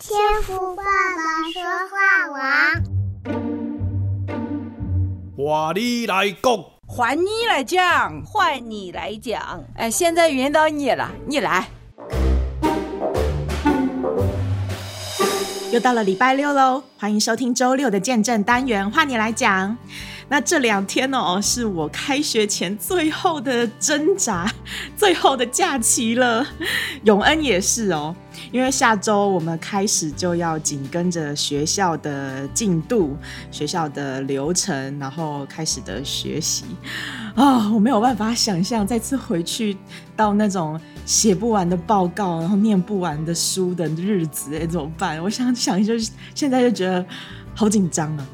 天赋爸爸说话王，换你来讲，换你来讲，换你来讲。哎，现在轮到你了，你来。又到了礼拜六喽，欢迎收听周六的见证单元，换你来讲。那这两天哦，是我开学前最后的挣扎，最后的假期了。永恩也是哦，因为下周我们开始就要紧跟着学校的进度、学校的流程，然后开始的学习啊、我没有办法想象再次回去到那种写不完的报告，然后念不完的书的日子，哎，怎么办？我想想，就现在就觉得好紧张啊。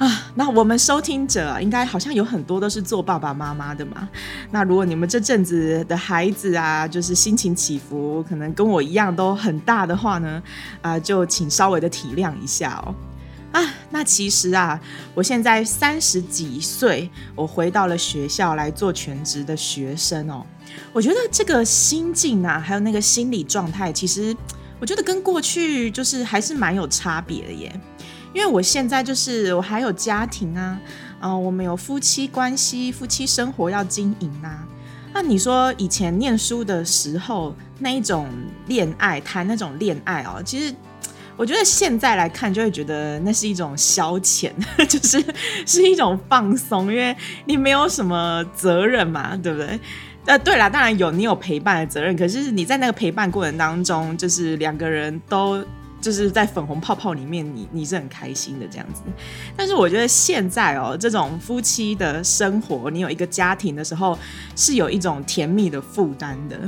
啊，那我们收听者，应该好像有很多都是做爸爸妈妈的嘛。那如果你们这阵子的孩子啊，就是心情起伏，可能跟我一样都很大的话呢，啊，就请稍微的体谅一下哦。啊，那其实啊，我现在三十几岁，我回到了学校来做全职的学生哦。我觉得这个心境啊，还有那个心理状态，其实我觉得跟过去就是还是蛮有差别的耶。因为我现在就是我还有家庭啊，啊、我们有夫妻关系、夫妻生活要经营啊。那你说以前念书的时候那一种恋爱，谈那种恋爱哦，其实我觉得现在来看就会觉得那是一种消遣，就是是一种放松，因为你没有什么责任嘛，对不对？呃，对啦，当然有你有陪伴的责任，可是你在那个陪伴过程当中，就是两个人都。就是在粉红泡泡里面你，你是很开心的这样子。但是我觉得现在哦，这种夫妻的生活，你有一个家庭的时候，是有一种甜蜜的负担的。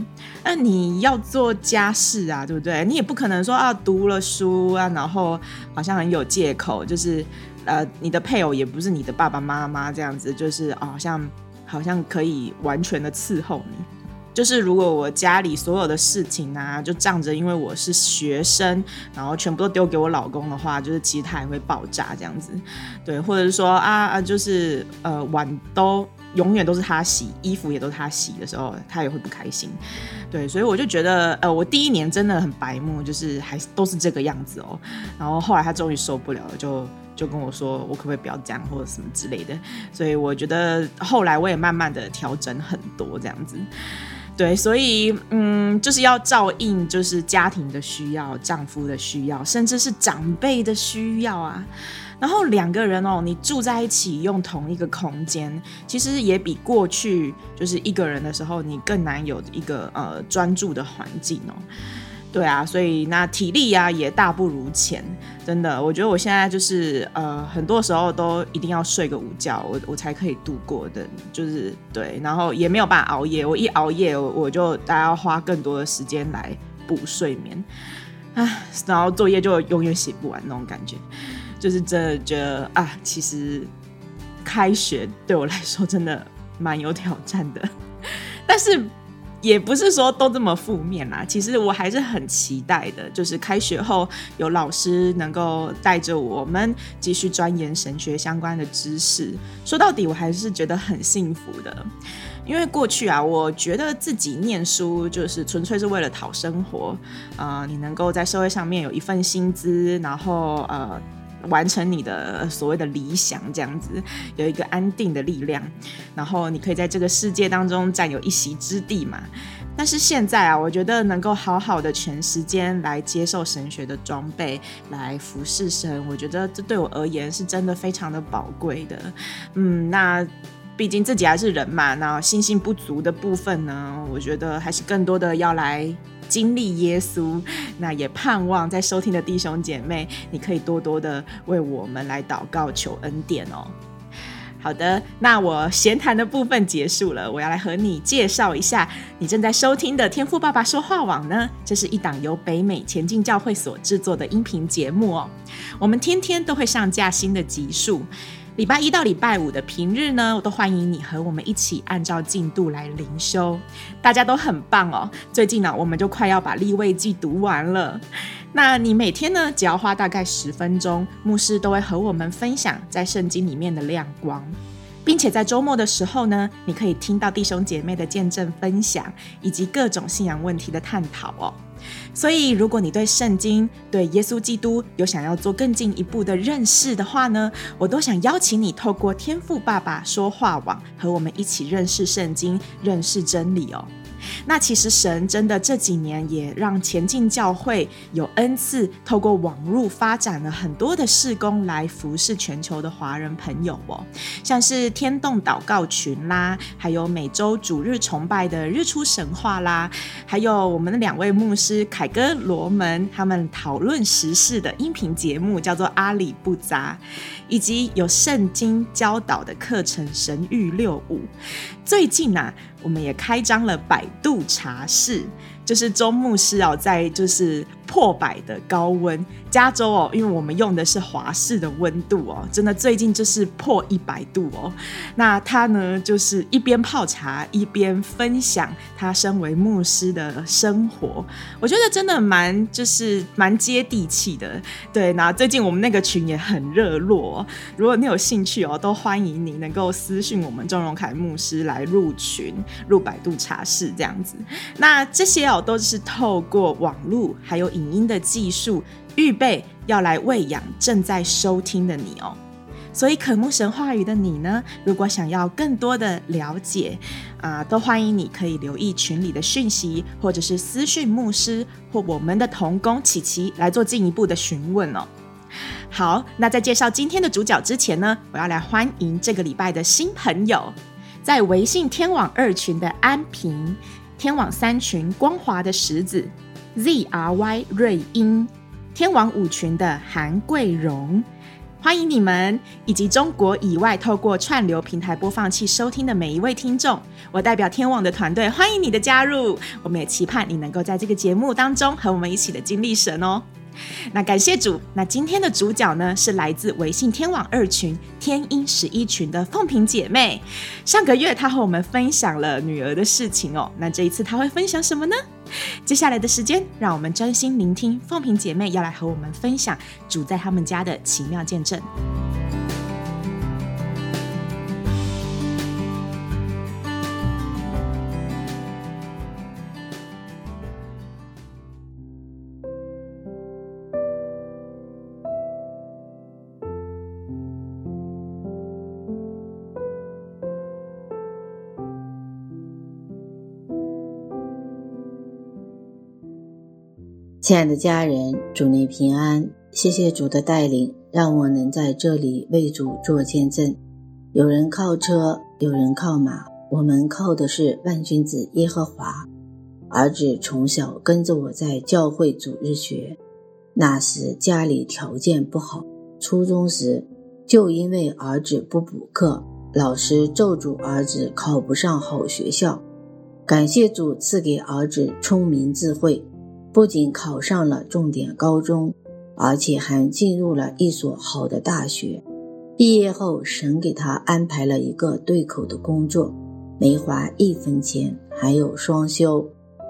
那你要做家事啊，对不对？你也不可能说啊，读了书啊，然后好像很有借口，就是呃，你的配偶也不是你的爸爸妈妈这样子，就是啊，好像好像可以完全的伺候你。就是如果我家里所有的事情啊，就仗着因为我是学生，然后全部都丢给我老公的话，就是其实他也会爆炸这样子，对，或者是说啊啊，就是呃碗都永远都是他洗，衣服也都是他洗的时候，他也会不开心，对，所以我就觉得呃我第一年真的很白目，就是还都是这个样子哦，然后后来他终于受不了了，就就跟我说我可不可以不要这样或者什么之类的，所以我觉得后来我也慢慢的调整很多这样子。对，所以嗯，就是要照应，就是家庭的需要、丈夫的需要，甚至是长辈的需要啊。然后两个人哦，你住在一起，用同一个空间，其实也比过去就是一个人的时候，你更难有一个呃专注的环境哦。对啊，所以那体力呀、啊、也大不如前，真的，我觉得我现在就是呃，很多时候都一定要睡个午觉，我我才可以度过的，就是对，然后也没有办法熬夜，我一熬夜我，我就大家要花更多的时间来补睡眠，唉，然后作业就永远写不完那种感觉，就是真的觉得啊，其实开学对我来说真的蛮有挑战的，但是。也不是说都这么负面啦，其实我还是很期待的，就是开学后有老师能够带着我们继续钻研神学相关的知识。说到底，我还是觉得很幸福的，因为过去啊，我觉得自己念书就是纯粹是为了讨生活，呃，你能够在社会上面有一份薪资，然后呃。完成你的所谓的理想，这样子有一个安定的力量，然后你可以在这个世界当中占有一席之地嘛。但是现在啊，我觉得能够好好的全时间来接受神学的装备，来服侍神，我觉得这对我而言是真的非常的宝贵的。嗯，那毕竟自己还是人嘛，那信心不足的部分呢，我觉得还是更多的要来。经历耶稣，那也盼望在收听的弟兄姐妹，你可以多多的为我们来祷告求恩典哦。好的，那我闲谈的部分结束了，我要来和你介绍一下你正在收听的天父爸爸说话网呢。这是一档由北美前进教会所制作的音频节目哦。我们天天都会上架新的集数。礼拜一到礼拜五的平日呢，我都欢迎你和我们一起按照进度来灵修，大家都很棒哦。最近呢，我们就快要把利未记读完了。那你每天呢，只要花大概十分钟，牧师都会和我们分享在圣经里面的亮光。并且在周末的时候呢，你可以听到弟兄姐妹的见证分享，以及各种信仰问题的探讨哦。所以，如果你对圣经、对耶稣基督有想要做更进一步的认识的话呢，我都想邀请你透过天父爸爸说话网和我们一起认识圣经、认识真理哦。那其实神真的这几年也让前进教会有恩赐，透过网络发展了很多的事工来服侍全球的华人朋友哦，像是天动祷告群啦，还有每周主日崇拜的日出神话啦，还有我们的两位牧师凯哥罗门他们讨论时事的音频节目叫做阿里不杂，以及有圣经教导的课程神諭六五。最近啊，我们也开张了百度茶室。就是周牧师哦，在就是破百的高温加州哦，因为我们用的是华氏的温度哦，真的最近就是破一百度哦。那他呢，就是一边泡茶一边分享他身为牧师的生活，我觉得真的蛮就是蛮接地气的。对，那最近我们那个群也很热络哦，如果你有兴趣哦，都欢迎你能够私讯我们钟荣凯牧师来入群入百度茶室这样子。那这些。都是透过网络还有影音的技术，预备要来喂养正在收听的你哦。所以渴慕神话语的你呢，如果想要更多的了解啊、都欢迎你可以留意群里的讯息，或者是私讯牧师或我们的童工琪琪来做进一步的询问哦。好，那在介绍今天的主角之前呢，我要来欢迎这个礼拜的新朋友，在微信天网二群的安平。天网三群光滑的石子，Z R Y 瑞英，天网五群的韩桂荣，欢迎你们以及中国以外透过串流平台播放器收听的每一位听众。我代表天网的团队欢迎你的加入，我们也期盼你能够在这个节目当中和我们一起的经历神哦。那感谢主，那今天的主角呢，是来自微信天网二群天音十一群的凤萍姐妹。上个月她和我们分享了女儿的事情哦，那这一次她会分享什么呢？接下来的时间，让我们专心聆听凤萍姐妹要来和我们分享主在他们家的奇妙见证。亲爱的家人，主内平安，谢谢主的带领，让我能在这里为主做见证。有人靠车，有人靠马，我们靠的是万君子耶和华。儿子从小跟着我在教会主日学，那时家里条件不好，初中时就因为儿子不补课，老师咒诅儿子考不上好学校。感谢主赐给儿子聪明智慧。不仅考上了重点高中，而且还进入了一所好的大学。毕业后，神给他安排了一个对口的工作，没花一分钱，还有双休。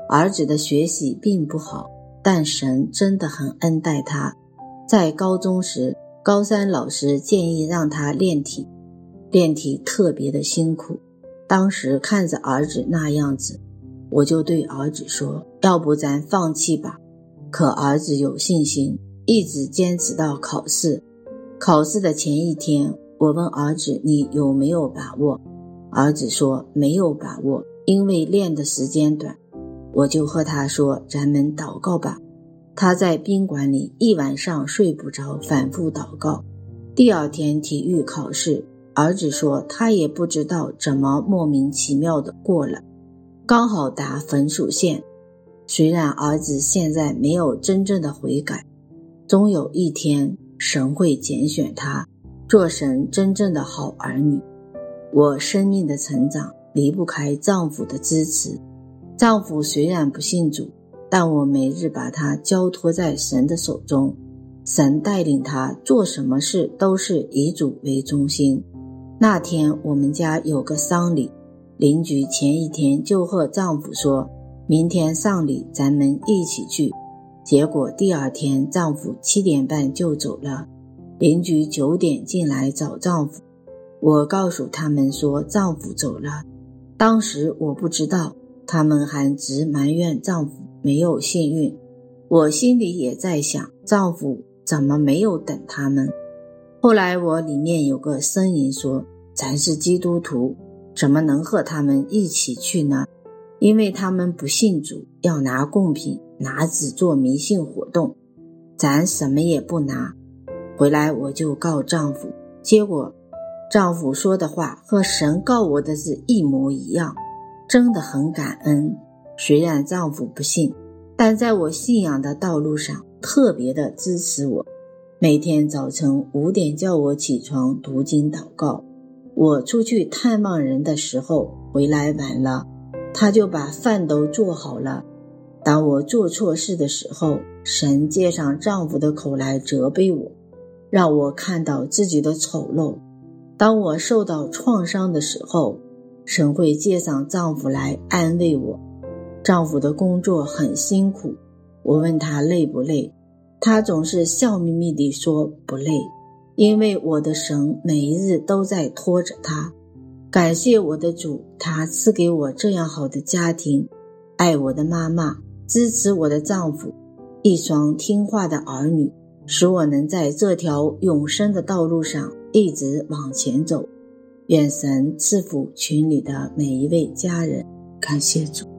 儿子的学习并不好，但神真的很恩待他。在高中时，高三老师建议让他练体，练体特别的辛苦。当时看着儿子那样子。我就对儿子说：“要不咱放弃吧。”可儿子有信心，一直坚持到考试。考试的前一天，我问儿子：“你有没有把握？”儿子说：“没有把握，因为练的时间短。”我就和他说：“咱们祷告吧。”他在宾馆里一晚上睡不着，反复祷告。第二天体育考试，儿子说他也不知道怎么莫名其妙的过了。刚好达分数线，虽然儿子现在没有真正的悔改，终有一天神会拣选他，做神真正的好儿女。我生命的成长离不开丈夫的支持，丈夫虽然不信主，但我每日把他交托在神的手中，神带领他做什么事都是以主为中心。那天我们家有个丧礼。邻居前一天就和丈夫说，明天丧礼咱们一起去。结果第二天丈夫七点半就走了，邻居九点进来找丈夫，我告诉他们说丈夫走了。当时我不知道，他们还直埋怨丈夫没有幸运。我心里也在想，丈夫怎么没有等他们？后来我里面有个声音说：“咱是基督徒，怎么能和他们一起去呢？因为他们不信主，要拿贡品，拿纸做迷信活动。咱什么也不拿。”回来我就告丈夫，结果丈夫说的话和神告我的是一模一样，真的很感恩。虽然丈夫不信。但在我信仰的道路上，特别的支持我。每天早晨五点叫我起床读经祷告。我出去探望人的时候回来晚了，他就把饭都做好了。当我做错事的时候，神借上丈夫的口来责备我，让我看到自己的丑陋。当我受到创伤的时候，神会借上丈夫来安慰我。丈夫的工作很辛苦，我问他累不累，他总是笑眯眯地说不累，因为我的神每一日都在拖着他。感谢我的主，他赐给我这样好的家庭，爱我的妈妈，支持我的丈夫，一双听话的儿女，使我能在这条永生的道路上一直往前走。愿神赐福群里的每一位家人，感谢主。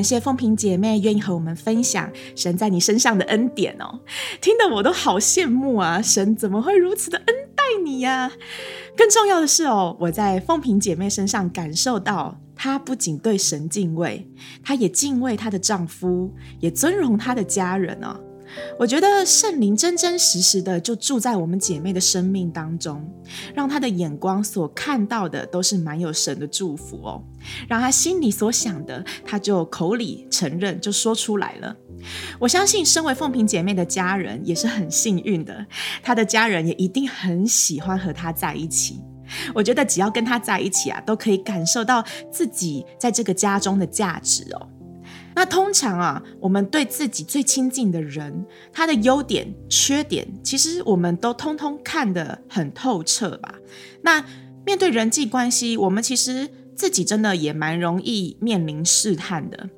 感谢凤萍姐妹愿意和我们分享神在你身上的恩典哦，听得我都好羡慕啊！神怎么会如此的恩待你呀？更重要的是哦，我在凤萍姐妹身上感受到，她不仅对神敬畏，她也敬畏她的丈夫，也尊荣她的家人哦。我觉得圣灵真真实实的就住在我们姐妹的生命当中，让她的眼光所看到的都是蛮有神的祝福哦，让她心里所想的，她就口里承认，就说出来了。我相信身为凤萍姐妹的家人也是很幸运的，她的家人也一定很喜欢和她在一起。我觉得只要跟她在一起啊，都可以感受到自己在这个家中的价值哦。那通常啊，我们对自己最亲近的人，他的优点、缺点，其实我们都通通看得很透彻吧。那面对人际关系，我们其实自己真的也蛮容易面临试探的。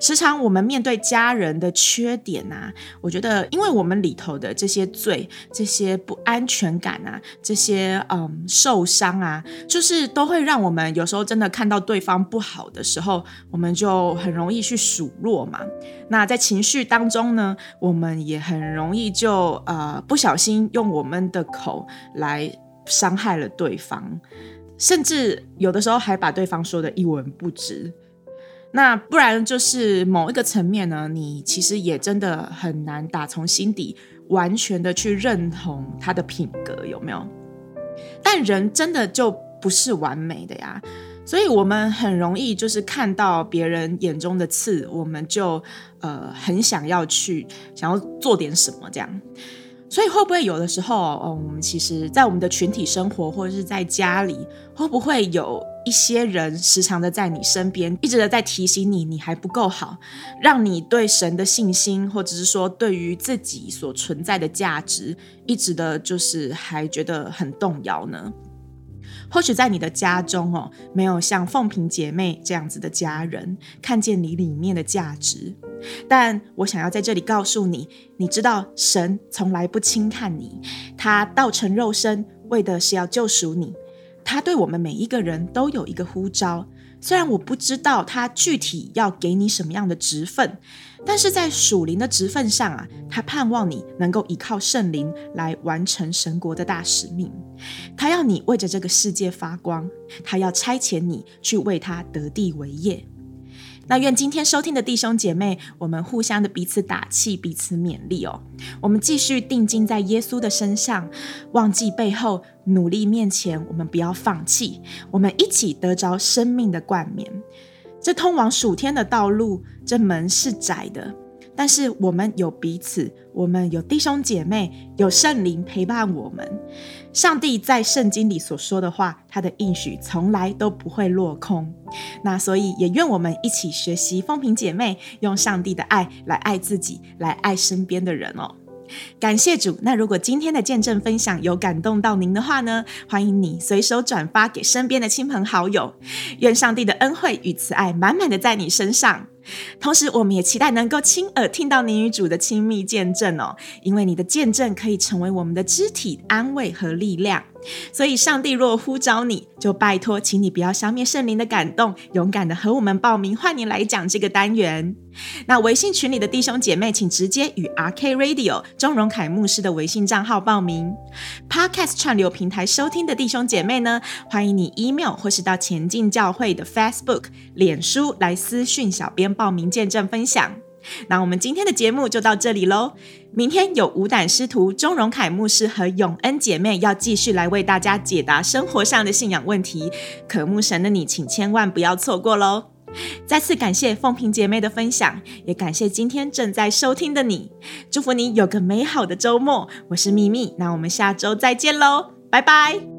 时常我们面对家人的缺点啊，我觉得，因为我们里头的这些罪、这些不安全感啊、这些嗯受伤啊，就是都会让我们有时候真的看到对方不好的时候，我们就很容易去数落嘛。那在情绪当中呢，我们也很容易就呃不小心用我们的口来伤害了对方，甚至有的时候还把对方说得一文不值。那不然就是某一个层面呢，你其实也真的很难打从心底完全的去认同他的品格，有没有？但人真的就不是完美的呀，所以我们很容易就是看到别人眼中的刺，我们就呃很想要去想要做点什么这样。所以会不会有的时候，哦，我们其实，在我们的群体生活或者是在家里，会不会有一些人时常的在你身边，一直的在提醒你，你还不够好，让你对神的信心，或者是说对于自己所存在的价值，一直的就是还觉得很动摇呢？或许在你的家中哦，没有像凤萍姐妹这样子的家人看见你里面的价值，但我想要在这里告诉你，你知道神从来不轻看你，他道成肉身为的是要救赎你，他对我们每一个人都有一个呼召。虽然我不知道他具体要给你什么样的职分，但是在属灵的职分上啊，他盼望你能够依靠圣灵来完成神国的大使命。他要你为着这个世界发光，他要差遣你去为他得地为业。那愿今天收听的弟兄姐妹，我们互相的彼此打气，彼此勉励哦。我们继续定睛在耶稣的身上，忘记背后，努力面前，我们不要放弃。我们一起得着生命的冠冕。这通往属天的道路，这门是窄的，但是我们有彼此，我们有弟兄姐妹，有圣灵陪伴我们。上帝在圣经里所说的话，他的应许从来都不会落空。那所以也愿我们一起学习风萍姐妹，用上帝的爱来爱自己，来爱身边的人哦。感谢主。那如果今天的见证分享有感动到您的话呢，欢迎你随手转发给身边的亲朋好友。愿上帝的恩惠与慈爱满满的在你身上。同时，我们也期待能够亲耳听到你与主的亲密见证哦，因为你的见证可以成为我们的肢体安慰和力量。所以，上帝若呼召你，就拜托，请你不要消灭圣灵的感动，勇敢的和我们报名，换你来讲这个单元。那微信群里的弟兄姐妹，请直接与 RK Radio 钟荣凯牧师的微信账号报名。Podcast 串流平台收听的弟兄姐妹呢，欢迎你 email 或是到前进教会的 Facebook、脸书来私讯小编报名见证分享。那我们今天的节目就到这里喽。明天有无胆师徒钟荣凯牧师和永恩姐妹要继续来为大家解答生活上的信仰问题，渴慕神的你，请千万不要错过喽。再次感谢凤萍姐妹的分享，也感谢今天正在收听的你，祝福你有个美好的周末。我是秘密，那我们下周再见喽，拜拜。